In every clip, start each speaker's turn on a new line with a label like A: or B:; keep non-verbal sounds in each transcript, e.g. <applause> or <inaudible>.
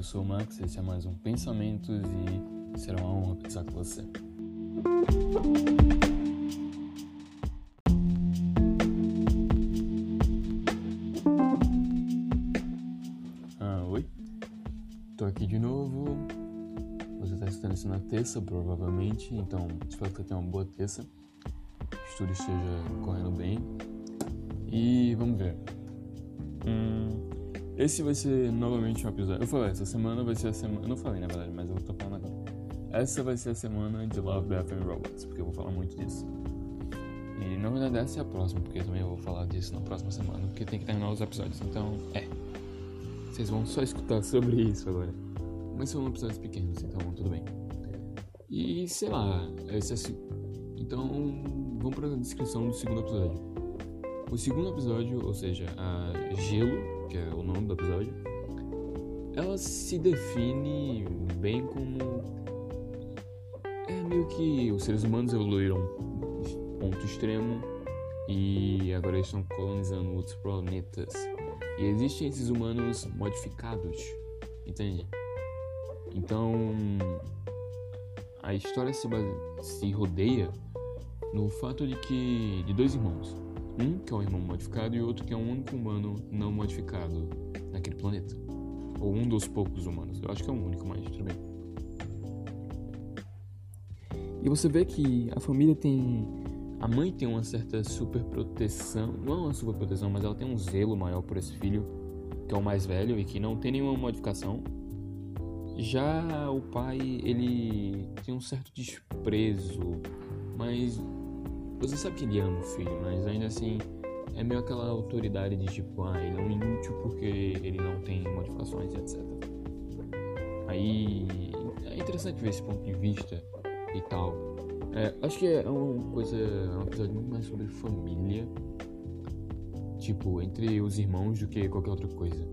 A: eu sou o Max, esse é mais um Pensamentos e será uma honra pensar com você. Ah, oi? Tô aqui de novo. Você está estudando isso na terça, provavelmente, então espero que você tenha uma boa terça. O estudo esteja correndo bem. E vamos ver. Hum, esse vai ser novamente um episódio. Eu falei, essa semana vai ser a semana. Eu não falei na verdade, mas eu tô falando agora. Essa vai ser a semana de Love, Death and Robots, porque eu vou falar muito disso. E na verdade essa é a próxima, porque também eu vou falar disso na próxima semana, porque tem que terminar os episódios. Então, é. Vocês vão só escutar sobre isso agora. Mas são episódios pequenos, então tudo bem. E sei lá, esse é. Então, vamos para a descrição do segundo episódio. O segundo episódio, ou seja, a Gelo, que é o nome do episódio, ela se define bem como. É meio que os seres humanos evoluíram ponto extremo e agora eles estão colonizando outros planetas. E existem esses humanos modificados, entende? Então a história se, base... se rodeia no fato de que de dois irmãos um que é um irmão modificado e outro que é um único humano não modificado naquele planeta. Ou um dos poucos humanos. Eu acho que é um único, mas tudo bem. E você vê que a família tem. A mãe tem uma certa super proteção. Não é uma super proteção, mas ela tem um zelo maior por esse filho, que é o mais velho e que não tem nenhuma modificação. Já o pai, ele tem um certo desprezo, mas você sabe que ele ama o filho, mas ainda assim é meio aquela autoridade de tipo, ah, ele é um inútil porque ele não tem modificações, etc. Aí é interessante ver esse ponto de vista e tal. É, acho que é uma coisa, é um episódio muito mais sobre família, tipo, entre os irmãos do que qualquer outra coisa.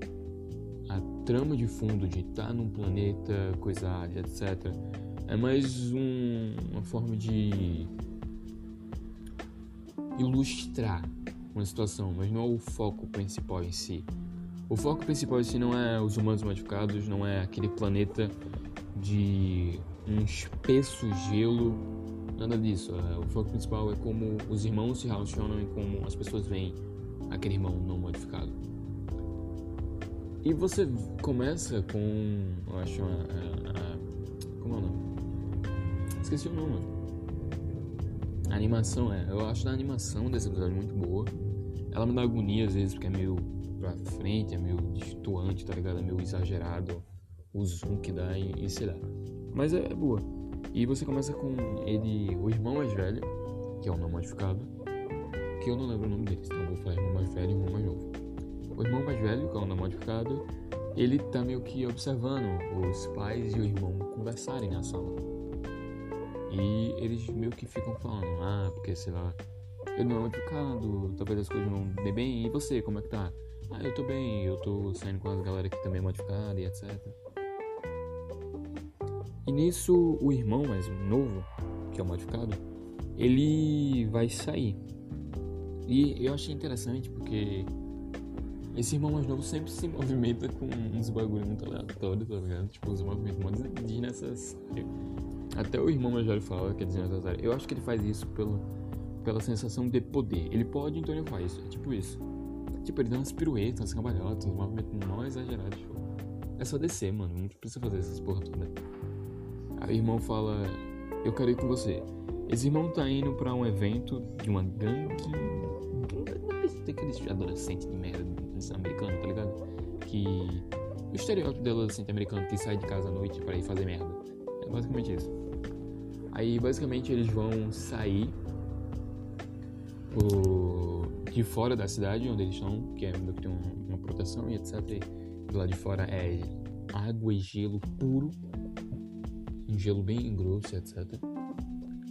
A: A trama de fundo de estar num planeta coisado, etc. É mais um, uma forma de ilustrar uma situação, mas não é o foco principal em si. O foco principal em si não é os humanos modificados, não é aquele planeta de um espesso gelo, nada disso. É, o foco principal é como os irmãos se relacionam e como as pessoas veem aquele irmão não modificado. E você começa com, eu acho, a, a, como é o nome? Esqueci o nome. A animação é. Eu acho a animação desse episódio muito boa. Ela me dá agonia às vezes, porque é meio pra frente, é meio distoante, tá ligado? É meio exagerado o zoom que dá e, e sei lá. Mas é, é, boa. E você começa com ele, o irmão mais velho, que é o não modificado, que eu não lembro o nome deles, então vou falar irmão mais velho e irmão mais novo. O irmão mais velho, que é o não modificado, ele tá meio que observando os pais e o irmão conversarem na sala. E eles meio que ficam falando, ah, porque sei lá, eu não é modificado, talvez as coisas não bem bem. E você, como é que tá? Ah, eu tô bem, eu tô saindo com as galera que também é modificada e etc. E nisso, o irmão mais novo, que é o modificado, ele vai sair. E eu achei interessante porque esse irmão mais novo sempre se movimenta com uns bagulho muito aleatórios, tá ligado? Tipo, os movimentos desnecessários. Até o irmão mais velho fala que é desnecessário. Eu acho que ele faz isso pelo, pela sensação de poder. Ele pode, então ele faz. É tipo isso. Tipo, ele dá umas piruetas, umas cambalhotas, uns movimentos não exagerados. Tipo. É só descer, mano. Não precisa fazer essas porra toda. Aí o irmão fala: Eu quero ir com você. Esse irmão tá indo pra um evento de uma gangue. Aqueles adolescentes de merda americano, tá ligado? Que. O estereótipo de adolescente americano que sai de casa à noite para ir fazer merda. É basicamente isso. Aí basicamente eles vão sair por, de fora da cidade onde eles estão, que é onde tem uma, proteção e etc. E lado de fora é água e gelo puro, um gelo bem grosso, etc.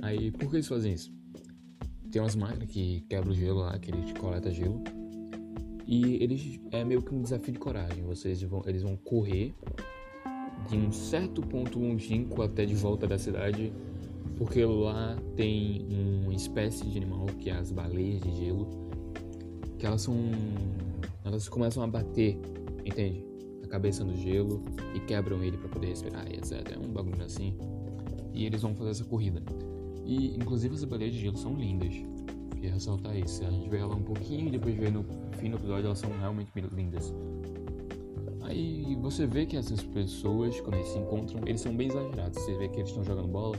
A: Aí por que eles fazem isso? Tem umas máquinas que quebram o gelo lá, que eles coletam gelo. E eles é meio que um desafio de coragem. Vocês vão, eles vão correr de um certo ponto longínquo até de volta da cidade porque lá tem uma espécie de animal que é as baleias de gelo, que elas são elas começam a bater, entende? a cabeça no gelo e quebram ele para poder respirar etc. É um bagulho assim. E eles vão fazer essa corrida. E inclusive as baleias de gelo são lindas. Queria ressaltar isso. A gente vê ela um pouquinho e depois vê no fim do episódio elas são realmente lindas. Aí você vê que essas pessoas, quando eles se encontram, eles são bem exagerados. Você vê que eles estão jogando bola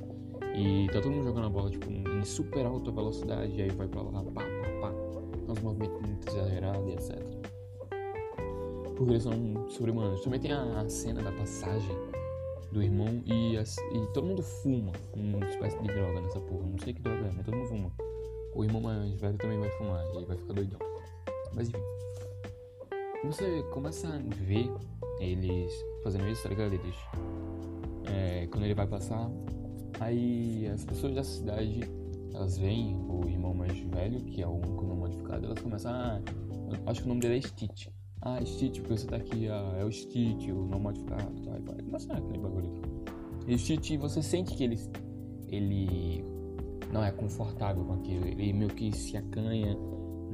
A: e tá todo mundo jogando a bola tipo, em super alta velocidade, e aí vai pra lá, pá, pá, pá. Uns movimentos muito exagerados e etc. Porque eles são sobre-humanos. Também tem a, a, cena da passagem do irmão e, as, e todo mundo fuma uma espécie de droga nessa porra. Não sei que droga é, mas todo mundo fuma. O irmão mais velho também vai fumar e vai ficar doidão. Mas enfim. Você começa a ver eles fazendo isso, tá ligado? Eles. É, quando ele vai passar, Aí as pessoas da cidade, elas veem o irmão mais velho, que é o único não modificado, elas começam a. Acho que o nome dele é Stitch. Ah, Stitch, porque você tá aqui, ah, é o Stitch, o não modificado? Aí vai começar aquele bagulho. E Stitch, você sente que ele, ele não é confortável com aquilo, ele meio que se acanha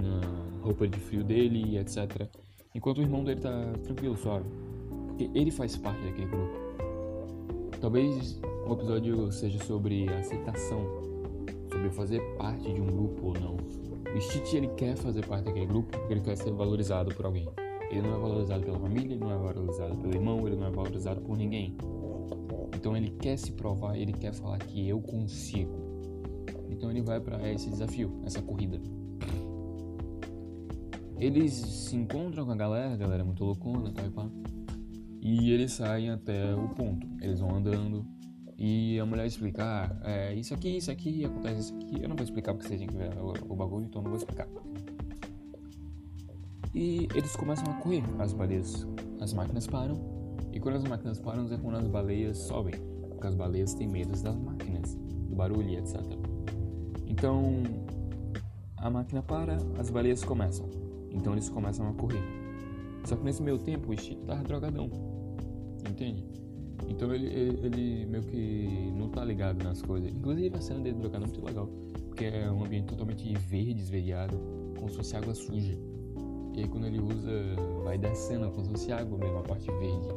A: na roupa de frio dele etc. Enquanto o irmão dele tá tranquilo, suave. Porque ele faz parte daquele grupo. Talvez o episódio seja sobre aceitação, sobre fazer parte de um grupo ou não. O Stitch ele quer fazer parte daquele grupo porque ele quer ser valorizado por alguém. Ele não é valorizado pela família, ele não é valorizado pelo irmão, ele não é valorizado por ninguém. Então ele quer se provar, ele quer falar que eu consigo. Então ele vai para esse desafio, essa corrida. Eles se encontram com a galera, a galera é muito loucona, tá e pá. E eles saem até o ponto. Eles vão andando, e a mulher explicar, ah, é, isso aqui, isso aqui, acontece isso aqui. Eu não vou explicar porque você tem que ver o, o bagulho, então não vou explicar. E eles começam a correr, as baleias, as máquinas param. E quando as máquinas param é quando as baleias sobem, porque as baleias têm medo das máquinas, do barulho e etc. Então, a máquina para, as baleias começam. Então eles começam a correr. Só que nesse meio tempo o Steve tava drogadão. Entende? Então ele, ele, ele, meio que não tá ligado nas coisas. Inclusive a cena dele drogado é muito legal. Porque é um ambiente totalmente verde, esverdeado, como se fosse água suja. E aí quando ele usa, vai descendo como se fosse água mesmo, a parte verde.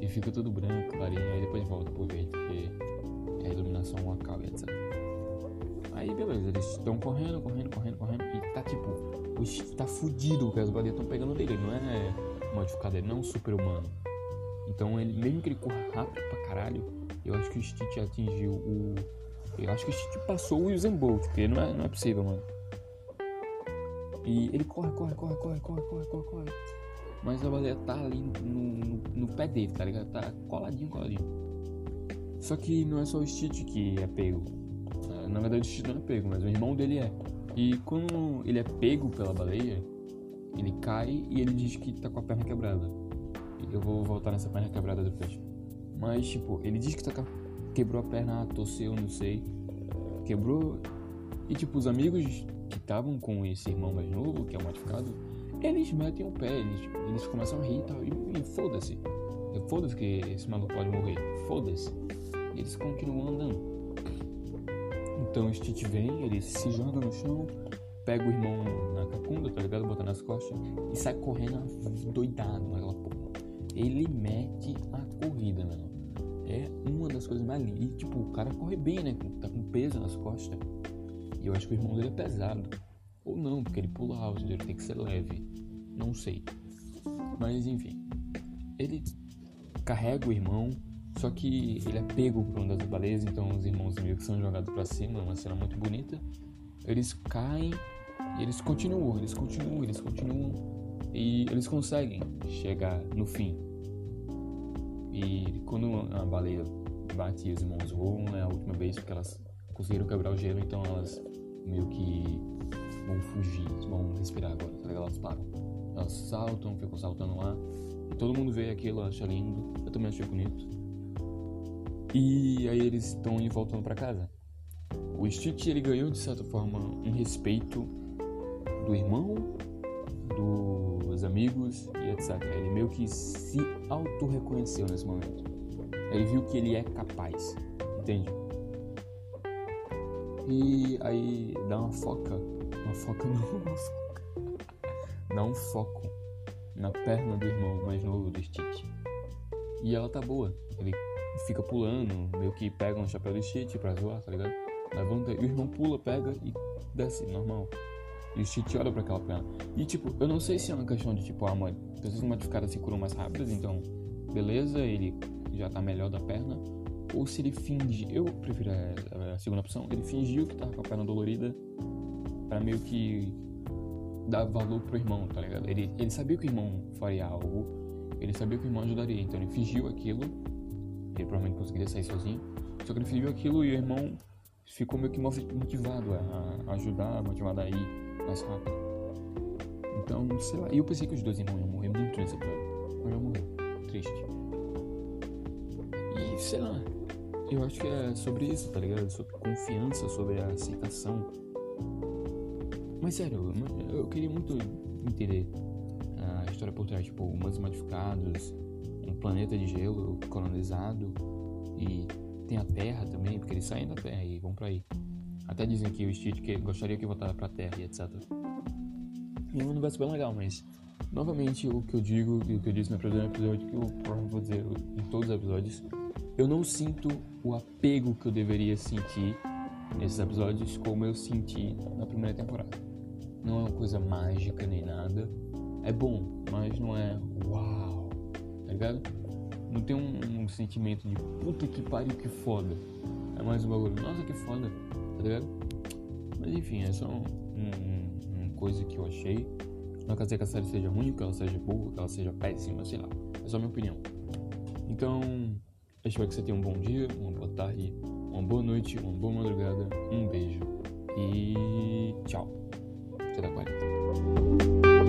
A: E fica tudo branco, clarinho, aí depois volta pro verde, porque é a iluminação e etc. Aí beleza, eles estão correndo, correndo, correndo, correndo. E tá tipo, o tá fudido, porque as baleias estão pegando dele. Não é modificado, ele não é um super humano. Então, ele, mesmo que ele corra rápido pra caralho, eu acho que o Stitch atingiu o. Eu acho que o Stitch passou o Usain Bolt, porque não é, não é possível, mano. E ele corre, corre, corre, corre, corre, corre, corre, corre. Mas a baleia tá ali no, no, no, pé dele, tá ligado? Tá coladinho, coladinho. Só que não é só o Stitch que é pego. É, na verdade, o Stitch não é pego, mas o irmão dele é. E quando ele é pego pela baleia, ele cai e ele diz que tá com a perna quebrada. Eu vou voltar nessa perna quebrada depois. Mas, tipo, ele diz que tá, quebrou a perna, torceu, não sei. Quebrou. E, tipo, os amigos que estavam com esse irmão mais novo, que é o modificado, eles metem o pé, eles, eles começam a rir e tal. E, e foda-se. Foda-se que esse maluco pode morrer. Foda-se. Eles continuam andando. Então o Stitch vem, ele se joga no chão, pega o irmão na cacunda, tá ligado? Bota nas costas e sai correndo doidado naquela porra ele mete a corrida, mano. É uma das coisas mais lindas. E, tipo, o cara corre bem, né? Tá com peso nas costas. E eu acho que o irmão dele é pesado. Ou não, porque ele pula alto, ele tem que ser leve. Não sei. Mas, enfim. Ele carrega o irmão, só que ele é pego por uma das baleias, então os irmãos meio que são jogados para cima, uma cena muito bonita. Eles caem e eles continuam, eles continuam, eles continuam e eles conseguem chegar no fim. E quando a baleia bate e os irmãos voam, é a última vez que elas conseguiram quebrar o gelo, então elas meio que vão fugir, vão respirar agora, tá ligado? Elas param. Elas saltam, ficam saltando lá. E todo mundo vê aquilo, acha lindo. Eu também achei bonito. E aí eles estão voltando para casa. O Stitch ele ganhou de certa forma um respeito do irmão, do os amigos e etc. Ele meio que se auto-reconheceu nesse momento. Ele viu que ele é capaz, entende? E aí dá uma foca, uma foca não, <laughs> uma foca. Dá um foco na perna do irmão mais novo do Stitch. E ela tá boa. Ele fica pulando, meio que pega um chapéu de cheat pra zoar, tá ligado? Levanta, e o irmão pula, pega e desce, normal. E o cheat olha pra aquela perna. E tipo, eu não sei se é uma questão de tipo, ah, mãe, pessoas modificadas se curam mais rápidas, então, beleza, ele já tá melhor da perna. Ou se ele finge, eu prefiro a, a segunda opção, ele fingiu que tava com a perna dolorida para meio que dar valor pro irmão, tá ligado? Ele, ele sabia que o irmão faria algo, ele sabia que o irmão ajudaria, então ele fingiu aquilo, ele provavelmente conseguiria sair sozinho, só que ele fingiu aquilo e o irmão ficou meio que motivado a, ajudar, motivado a ir mais rápido. Então, sei lá, e eu pensei que os dois irmãos iam morrer muito nesse episódio, mas já morreu, triste. E sei lá, eu acho que é sobre isso, tá ligado? Sobre confiança, sobre a aceitação mas sério, eu queria muito entender a história por trás, tipo, humanos modificados, um planeta de gelo colonizado e tem a Terra também, porque eles saem da Terra e vão para aí. Até dizem que o Stitch que gostaria que voltasse pra Terra e etc. E é um universo bem legal, mas novamente o que eu digo e o que eu disse no primeiro episódio, que eu provavelmente vou dizer em todos os episódios, eu não sinto o apego que eu deveria sentir nesses episódios como eu senti na primeira temporada não é uma coisa mágica nem nada. É bom, mas não é uau, tá ligado? Não tem um, um sentimento de puta que pariu, que foda. É mais um bagulho, nossa que foda, tá ligado? Mas enfim, é só um, um, uma coisa que eu achei. Não quer dizer que a série seja ruim, que ela seja boa, que ela seja péssima, sei lá. É só minha opinião. Então, eu espero que você tenha um bom dia, uma boa tarde, uma boa noite, uma boa madrugada. Um beijo e tchau. Até da quarta.